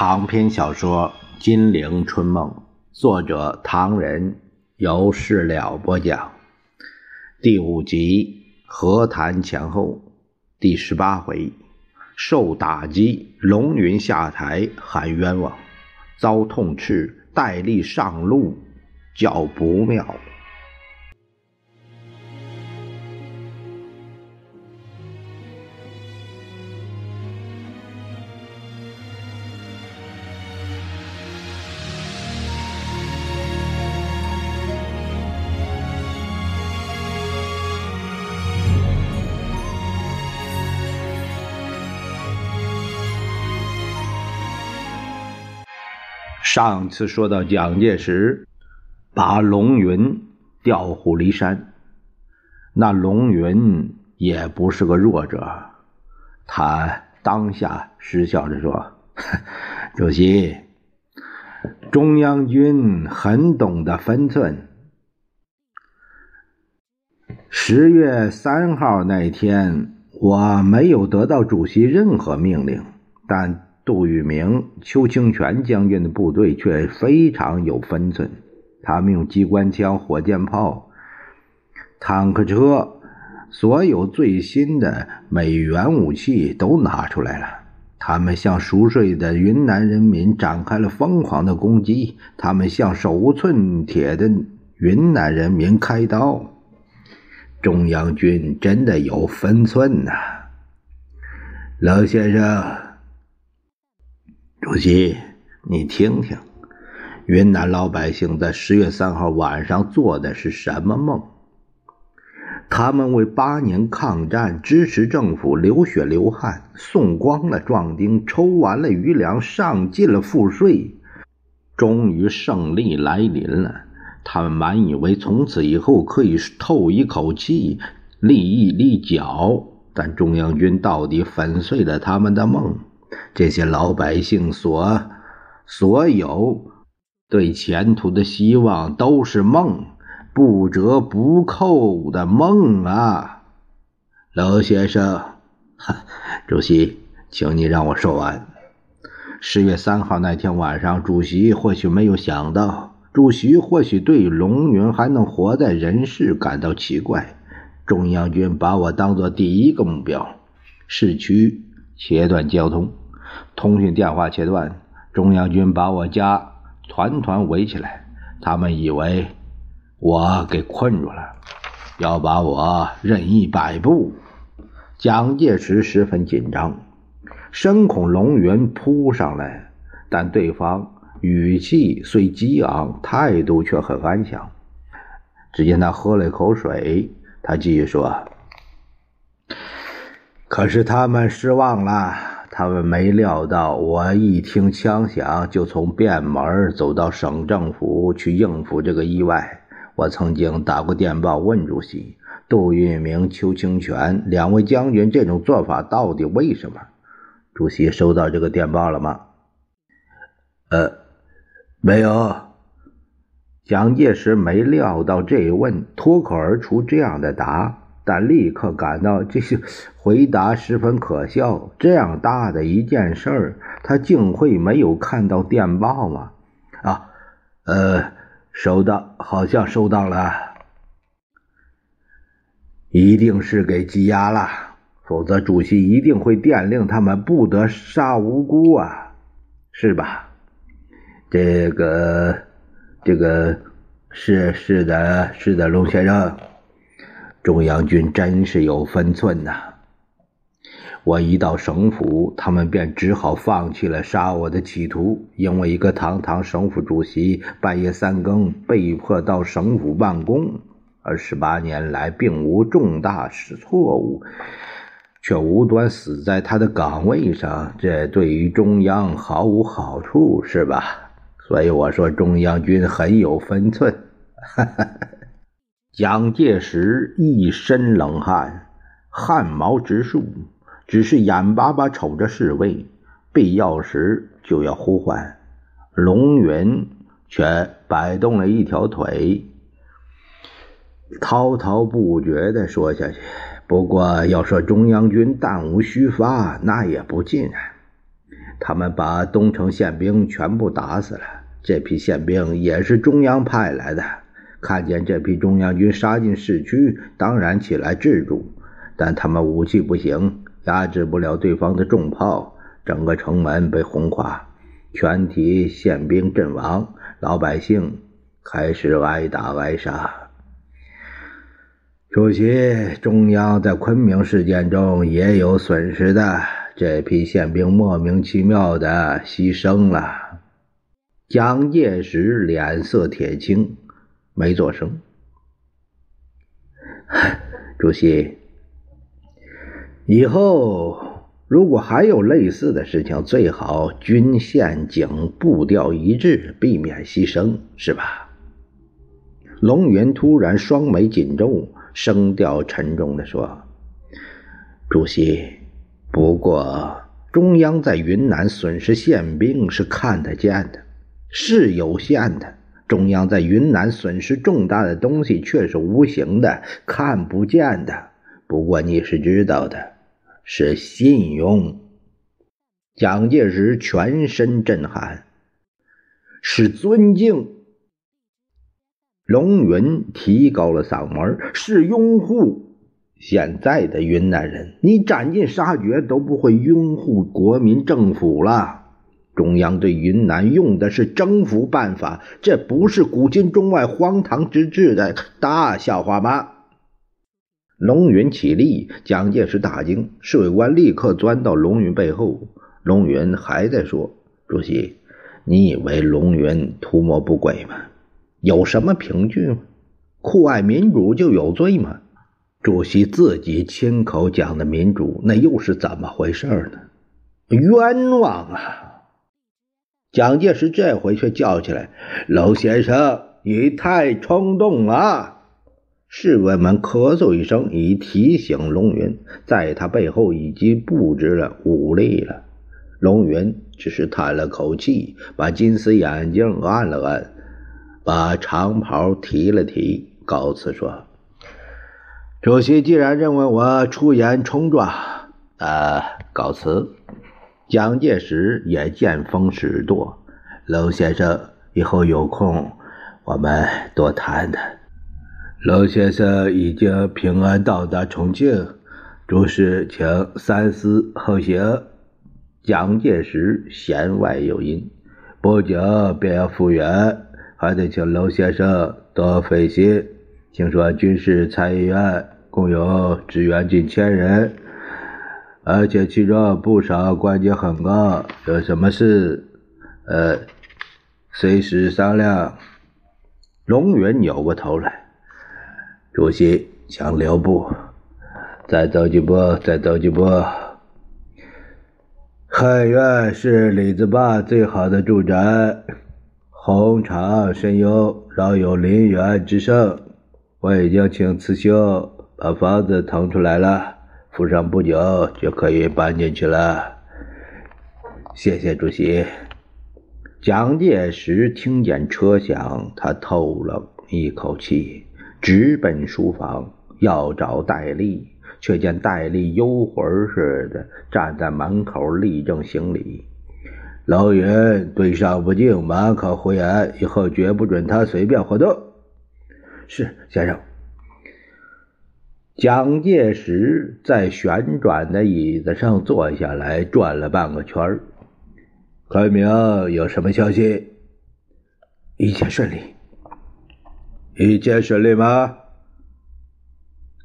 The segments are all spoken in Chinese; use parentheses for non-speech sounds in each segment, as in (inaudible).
长篇小说《金陵春梦》，作者唐人，由事了播讲。第五集和谈前后，第十八回，受打击，龙云下台喊冤枉，遭痛斥，戴笠上路，叫不妙。上次说到蒋介石把龙云调虎离山，那龙云也不是个弱者，他当下失笑着说：“ (laughs) 主席，中央军很懂得分寸。十月三号那天，我没有得到主席任何命令，但。”杜聿明、邱清泉将军的部队却非常有分寸，他们用机关枪、火箭炮、坦克车，所有最新的美元武器都拿出来了。他们向熟睡的云南人民展开了疯狂的攻击，他们向手无寸铁的云南人民开刀。中央军真的有分寸呐，老先生。主席，你听听，云南老百姓在十月三号晚上做的是什么梦？他们为八年抗战、支持政府流血流汗，送光了壮丁，抽完了余粮，上尽了赋税。终于胜利来临了，他们满以为从此以后可以透一口气，立一立脚。但中央军到底粉碎了他们的梦。这些老百姓所所有对前途的希望都是梦，不折不扣的梦啊！老先生，哈 (laughs) 主席，请你让我说完。十月三号那天晚上，主席或许没有想到，主席或许对龙云还能活在人世感到奇怪。中央军把我当做第一个目标，市区切断交通。通讯电话切断，中央军把我家团团围起来，他们以为我给困住了，要把我任意摆布。蒋介石十分紧张，深恐龙云扑上来，但对方语气虽激昂，态度却很安详。只见他喝了一口水，他继续说：“可是他们失望了。”他们没料到，我一听枪响就从便门走到省政府去应付这个意外。我曾经打过电报问主席杜聿明、邱清泉两位将军，这种做法到底为什么？主席收到这个电报了吗？呃，没有。蒋介石没料到这一问，脱口而出这样的答。但立刻感到这些回答十分可笑。这样大的一件事儿，他竟会没有看到电报吗？啊，呃，收到，好像收到了，一定是给羁押了，否则主席一定会电令他们不得杀无辜啊，是吧？这个，这个是是的，是的，龙先生。中央军真是有分寸呐！我一到省府，他们便只好放弃了杀我的企图，因为一个堂堂省府主席半夜三更被迫到省府办公，而十八年来并无重大错误，却无端死在他的岗位上，这对于中央毫无好处，是吧？所以我说中央军很有分寸。哈哈哈。蒋介石一身冷汗，汗毛直竖，只是眼巴巴瞅着侍卫，必要时就要呼唤。龙云却摆动了一条腿，滔滔不绝地说下去。不过要说中央军弹无虚发，那也不尽然。他们把东城宪兵全部打死了。这批宪兵也是中央派来的。看见这批中央军杀进市区，当然起来制住，但他们武器不行，压制不了对方的重炮，整个城门被轰垮，全体宪兵阵亡，老百姓开始挨打挨杀。主席，中央在昆明事件中也有损失的，这批宪兵莫名其妙的牺牲了。蒋介石脸色铁青。没做声。(laughs) 主席，以后如果还有类似的事情，最好军宪警步调一致，避免牺牲，是吧？龙云突然双眉紧皱，声调沉重的说：“主席，不过中央在云南损失宪兵是看得见的，是有限的。”中央在云南损失重大的东西却是无形的、看不见的。不过你是知道的，是信用。蒋介石全身震撼，是尊敬。龙云提高了嗓门，是拥护。现在的云南人，你斩尽杀绝都不会拥护国民政府了。中央对云南用的是征服办法，这不是古今中外荒唐之至的大笑话吗？龙云起立，蒋介石大惊，侍卫官立刻钻到龙云背后。龙云还在说：“主席，你以为龙云图谋不轨吗？有什么凭据吗？酷爱民主就有罪吗？主席自己亲口讲的民主，那又是怎么回事呢？冤枉啊！”蒋介石这回却叫起来：“娄先生，你太冲动了！”侍卫们咳嗽一声，以提醒龙云，在他背后已经布置了武力了。龙云只是叹了口气，把金丝眼镜按了按，把长袍提了提，告辞说：“主席既然认为我出言冲撞，呃，告辞。”蒋介石也见风使舵，娄先生，以后有空我们多谈谈。娄先生已经平安到达重庆，诸事请三思后行。蒋介石弦外有音，不久便要复员，还得请娄先生多费心。听说军事参议院共有职员近千人。而且其中不少官阶很高，有什么事，呃，随时商量。龙云扭过头来，主席想留步，再走几步，再走几步。汉院是李子坝最好的住宅，红场深幽，饶有林园之胜。我已经请刺绣把房子腾出来了。附上不久就可以搬进去了。谢谢主席。蒋介石听见车响，他透了一口气，直奔书房要找戴笠，却见戴笠幽魂似的站在门口立正行礼。老云对上不敬，满口胡言，以后绝不准他随便活动。是先生。蒋介石在旋转的椅子上坐下来，转了半个圈儿。昆明有什么消息？一切顺利。一切顺利吗？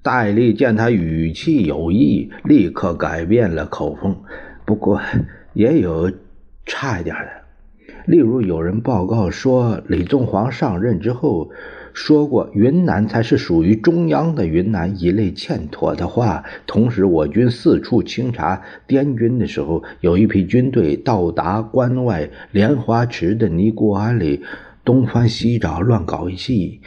戴笠见他语气有异，立刻改变了口风。不过也有差一点的，例如有人报告说，李宗煌上任之后。说过云南才是属于中央的云南一类欠妥的话。同时，我军四处清查滇军的时候，有一批军队到达关外莲花池的尼姑庵里东翻西找，乱搞一气，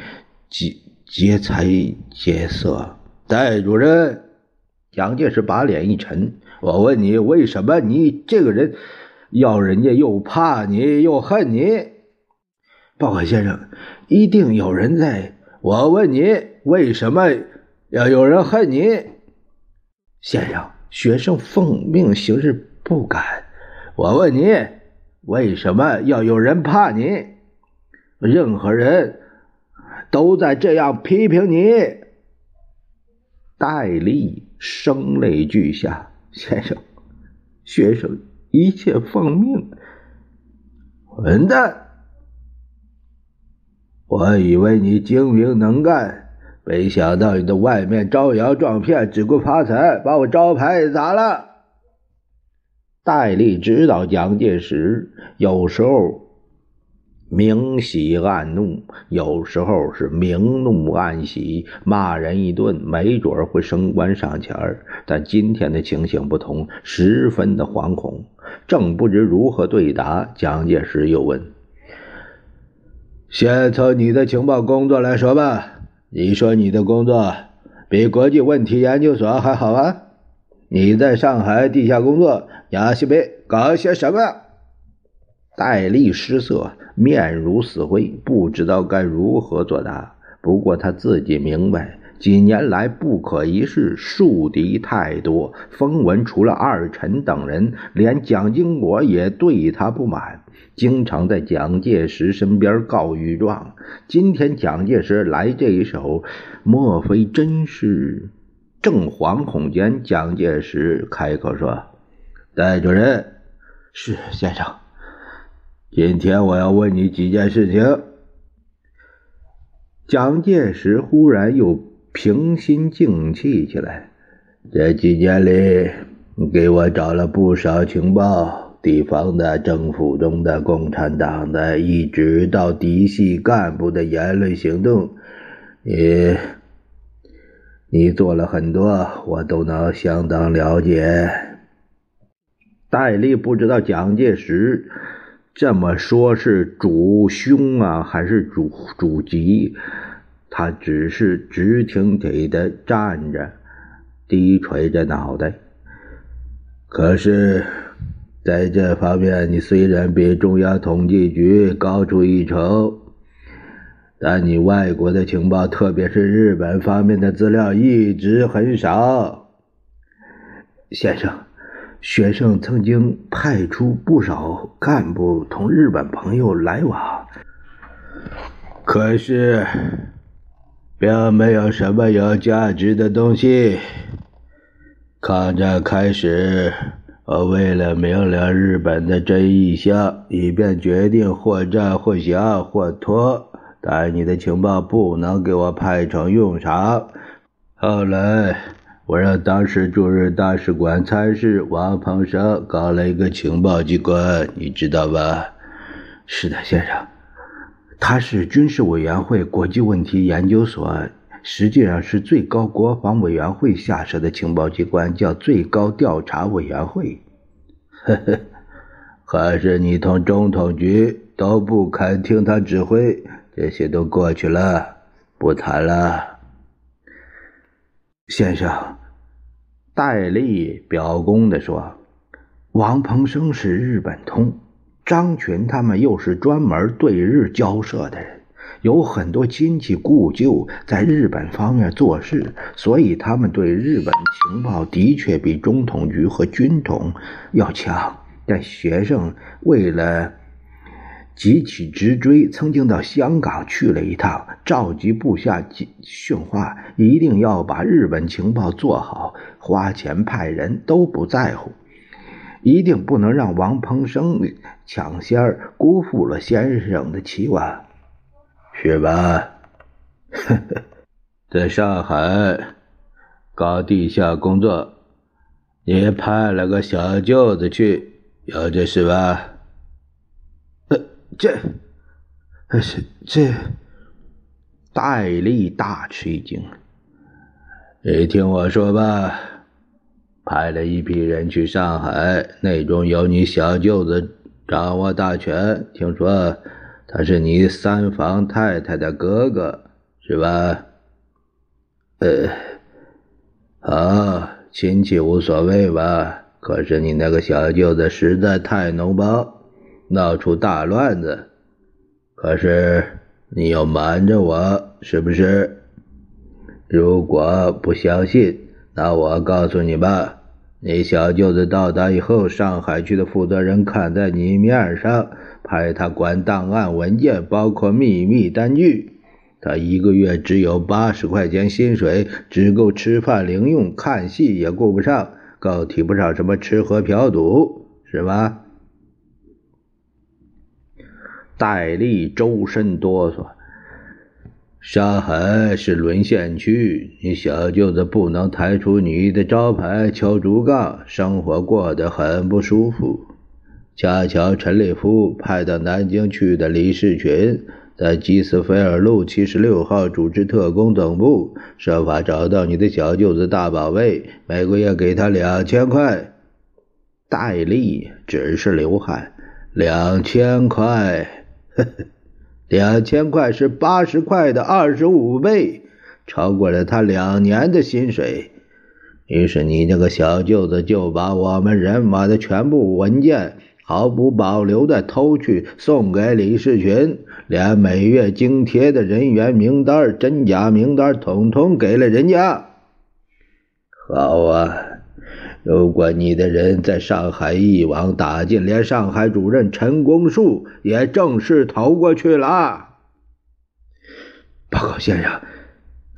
劫劫财劫色。戴主任，蒋介石把脸一沉：“我问你，为什么你这个人要人家又怕你又恨你？”报告先生。一定有人在。我问你，为什么要有人恨你？先生，学生奉命行事不敢。我问你，为什么要有人怕你？任何人都在这样批评你。戴笠声泪俱下，先生，学生一切奉命。混蛋！我以为你精明能干，没想到你在外面招摇撞骗，只顾发财，把我招牌砸了。戴笠知道蒋介石有时候。明喜暗怒，有时候是明怒暗喜，骂人一顿，没准会升官上迁但今天的情形不同，十分的惶恐，正不知如何对答。蒋介石又问：“先从你的情报工作来说吧，你说你的工作比国际问题研究所还好啊？你在上海地下工作，亚西北搞些什么？”戴笠失色。面如死灰，不知道该如何作答。不过他自己明白，几年来不可一世，树敌太多。风闻除了二陈等人，连蒋经国也对他不满，经常在蒋介石身边告御状。今天蒋介石来这一手，莫非真是？正惶恐间，蒋介石开口说：“戴主任，是先生。”今天我要问你几件事情。蒋介石忽然又平心静气起来。这几年里，你给我找了不少情报，地方的、政府中的、共产党的，一直到嫡系干部的言论行动，你你做了很多，我都能相当了解。戴笠不知道蒋介石。这么说，是主凶啊，还是主主吉？他只是直挺挺的站着，低垂着脑袋。可是，在这方面，你虽然比中央统计局高出一筹，但你外国的情报，特别是日本方面的资料，一直很少，先生。学生曾经派出不少干部同日本朋友来往，可是并没有什么有价值的东西。抗战开始，我为了明了日本的真意向，以便决定或战或降或脱，但你的情报不能给我派上用场。后来。我让当时驻日大使馆参事王鹏生搞了一个情报机关，你知道吧？是的，先生，他是军事委员会国际问题研究所，实际上是最高国防委员会下设的情报机关，叫最高调查委员会。(laughs) 呵呵，可是你同中统局都不肯听他指挥，这些都过去了，不谈了。先生，戴笠表功的说：“王鹏生是日本通，张群他们又是专门对日交涉的人，有很多亲戚故旧在日本方面做事，所以他们对日本情报的确比中统局和军统要强。但学生为了……”急起直追，曾经到香港去了一趟，召集部下训话，一定要把日本情报做好，花钱派人都不在乎，一定不能让王鹏生抢先儿辜负了先生的期望，是吧？呵 (laughs) 呵在上海搞地下工作，你派了个小舅子去，有这事吧？呃 (laughs) 这，是这，戴笠大吃一惊。你听我说吧，派了一批人去上海，内中有你小舅子掌握大权。听说他是你三房太太的哥哥，是吧？呃，好，亲戚无所谓吧？可是你那个小舅子实在太脓包。闹出大乱子，可是你要瞒着我，是不是？如果不相信，那我告诉你吧，你小舅子到达以后，上海区的负责人看在你面上，派他管档案文件，包括秘密单据。他一个月只有八十块钱薪水，只够吃饭零用，看戏也顾不上，更提不上什么吃喝嫖赌，是吧？戴笠周身哆嗦。上海是沦陷区，你小舅子不能抬出你的招牌敲竹杠，生活过得很不舒服。恰巧陈立夫派到南京去的李士群，在基斯菲尔路七十六号组织特工总部，设法找到你的小舅子大宝贝，每个月给他两千块。戴笠只是流汗，两千块，呵呵。两千块是八十块的二十五倍，超过了他两年的薪水。于是你那个小舅子就把我们人马的全部文件毫不保留的偷去，送给李世群，连每月津贴的人员名单、真假名单统统给了人家。好啊。如果你的人在上海一网打尽，连上海主任陈公树也正式投过去了。报告先生，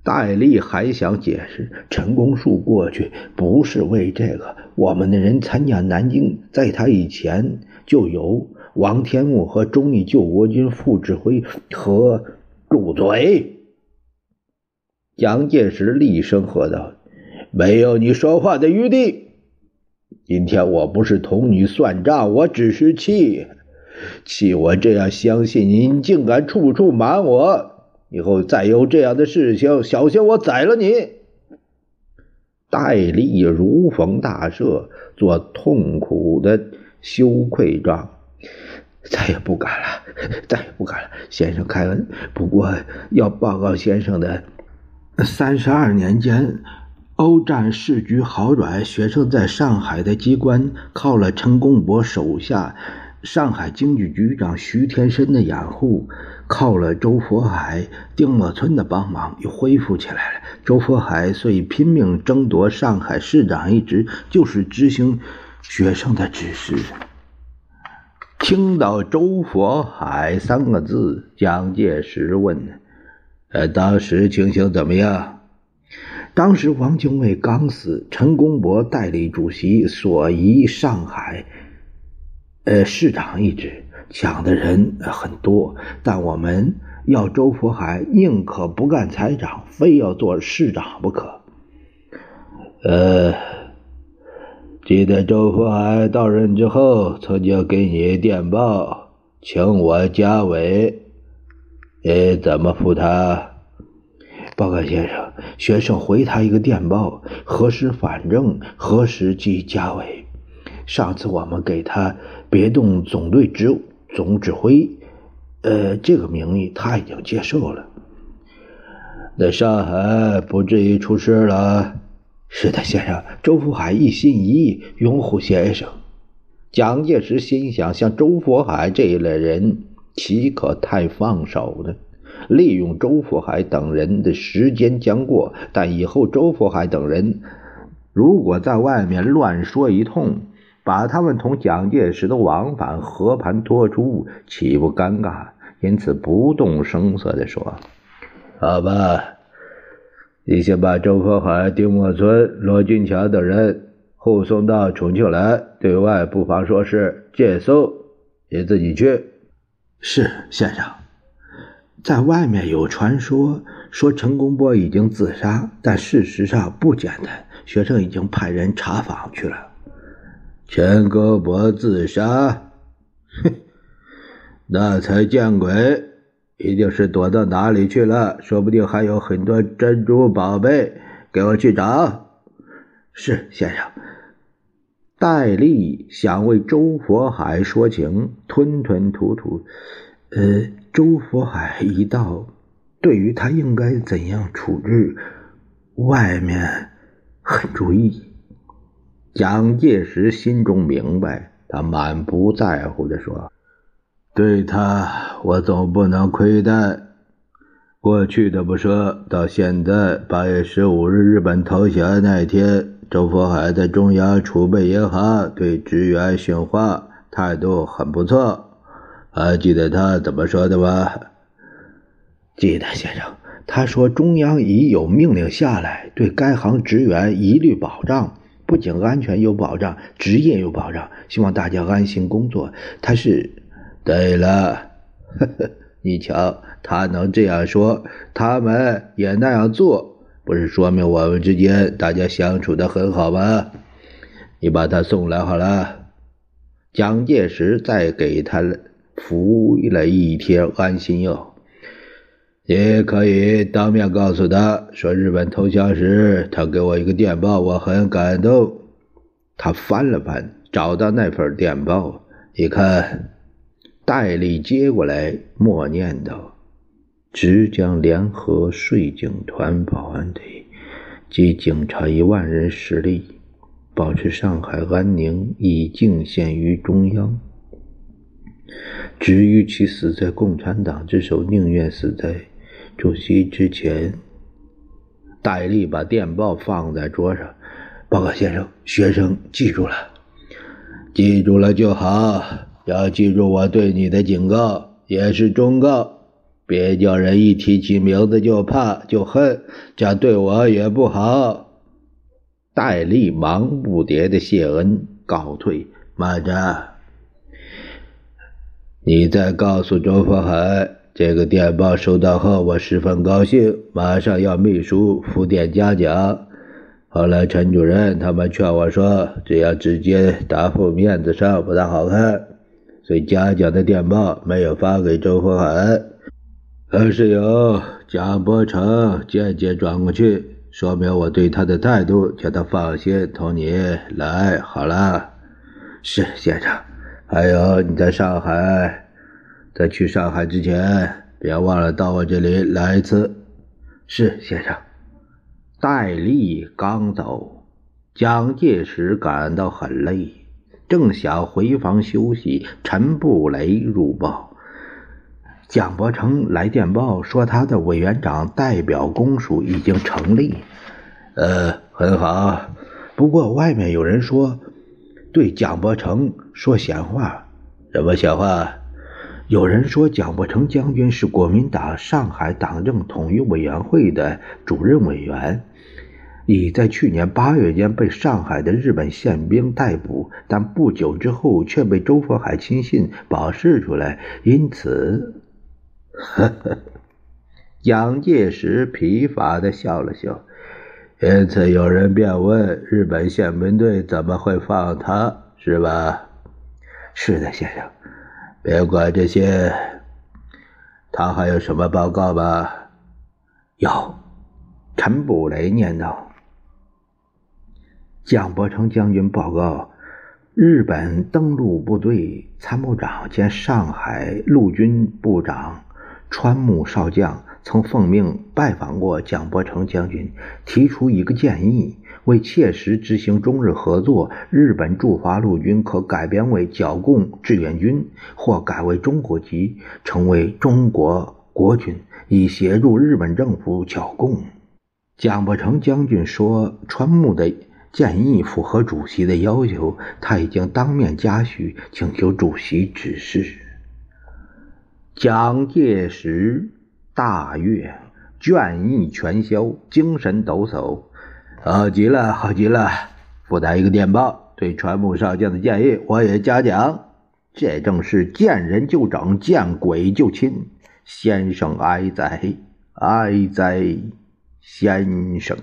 戴笠还想解释，陈公树过去不是为这个，我们的人参加南京，在他以前就有王天木和中义救国军副指挥和住嘴。蒋介石厉声喝道：“没有你说话的余地。”今天我不是同你算账，我只是气，气我这样相信你，你竟敢处处瞒我。以后再有这样的事情，小心我宰了你。戴笠如逢大赦，做痛苦的羞愧状，再也不敢了，再也不敢了。先生开恩，不过要报告先生的，三十二年间。欧战事局好转，学生在上海的机关靠了陈公博手下上海经济局长徐天申的掩护，靠了周佛海、丁默村的帮忙，又恢复起来了。周佛海遂拼命争夺上海市长一职，就是执行学生的指示。听到“周佛海”三个字，蒋介石问：“呃，当时情形怎么样？”当时王精卫刚死，陈公博代理主席所移上海，呃，市长一职，抢的人很多，但我们要周佛海宁可不干财长，非要做市长不可。呃，记得周佛海到任之后，曾经给你电报，请我加委，你怎么复他？报告先生，学生回他一个电报，何时反正，何时即加委。上次我们给他别动总队指总指挥，呃，这个名义他已经接受了。在上海不至于出事了？是的，先生，周福海一心一意拥护先生。蒋介石心想，像周福海这一类人，岂可太放手呢？利用周福海等人的时间将过，但以后周福海等人如果在外面乱说一通，把他们同蒋介石的往返和盘托出，岂不尴尬？因此不动声色地说：“好吧，你先把周佛海、丁默村、罗俊强等人护送到重庆来，对外不妨说是借宿，你自己去。”是先生。在外面有传说，说陈公波已经自杀，但事实上不简单。学生已经派人查访去了。陈公波自杀？哼，(laughs) 那才见鬼！一定是躲到哪里去了，说不定还有很多珍珠宝贝。给我去找。是先生。戴笠想为周佛海说情，吞吞吐吐。呃。周佛海一到，对于他应该怎样处置，外面很注意。蒋介石心中明白，他满不在乎的说：“对他，我总不能亏待。过去的不说，到现在八月十五日日本投降那天，周佛海在中央储备银行对职员训话态度很不错，还记得他怎么说的吗？记得，先生。他说：“中央已有命令下来，对该行职员一律保障，不仅安全有保障，职业有保障，希望大家安心工作。”他是，对了，呵呵，你瞧，他能这样说，他们也那样做，不是说明我们之间大家相处的很好吗？你把他送来好了。蒋介石再给他服了一贴安心药。你可以当面告诉他说，日本投降时，他给我一个电报，我很感动。他翻了翻，找到那份电报，一看，戴笠接过来，默念道：“只将联合税警团保安队及警察一万人实力，保持上海安宁，以敬献于中央。至于其死在共产党之手，宁愿死在。”主席之前，戴笠把电报放在桌上。报告先生，学生记住了，记住了就好。要记住我对你的警告，也是忠告。别叫人一提起名字就怕就恨，这对我也不好。戴笠忙不迭的谢恩告退。慢着，你再告诉周佛海。这个电报收到后，我十分高兴，马上要秘书复电嘉奖。后来陈主任他们劝我说，这样直接答复面子上不大好看，所以嘉奖的电报没有发给周佛海，而是由蒋伯成间接转过去，说明我对他的态度，叫他放心同你来好了。是先生，还有你在上海。在去上海之前，别忘了到我这里来一次。是先生。戴笠刚走，蒋介石感到很累，正想回房休息，陈布雷入报：蒋伯成来电报说，他的委员长代表公署已经成立。呃，很好。不过外面有人说，对蒋伯成说闲话。什么闲话？有人说，蒋伯成将军是国民党上海党政统一委员会的主任委员，已在去年八月间被上海的日本宪兵逮捕，但不久之后却被周佛海亲信保释出来。因此，(laughs) 呵呵，蒋介石疲乏地笑了笑。因此，有人便问：日本宪兵队怎么会放他？是吧？是的，先生。别管这些，他还有什么报告吗？有，陈布雷念道：“蒋伯成将军报告，日本登陆部队参谋长兼上海陆军部长川木少将曾奉命拜访过蒋伯成将军，提出一个建议。”为切实执行中日合作，日本驻华陆军可改编为剿共志愿军，或改为中国籍，成为中国国军，以协助日本政府剿共。蒋伯成将军说，川木的建议符合主席的要求，他已经当面嘉许，请求主席指示。蒋介石大悦，倦意全消，精神抖擞。好极了，好极了！附带一个电报，对川木少将的建议我也嘉奖。这正是见人就整，见鬼就亲。先生哀哉，哀哉，先生。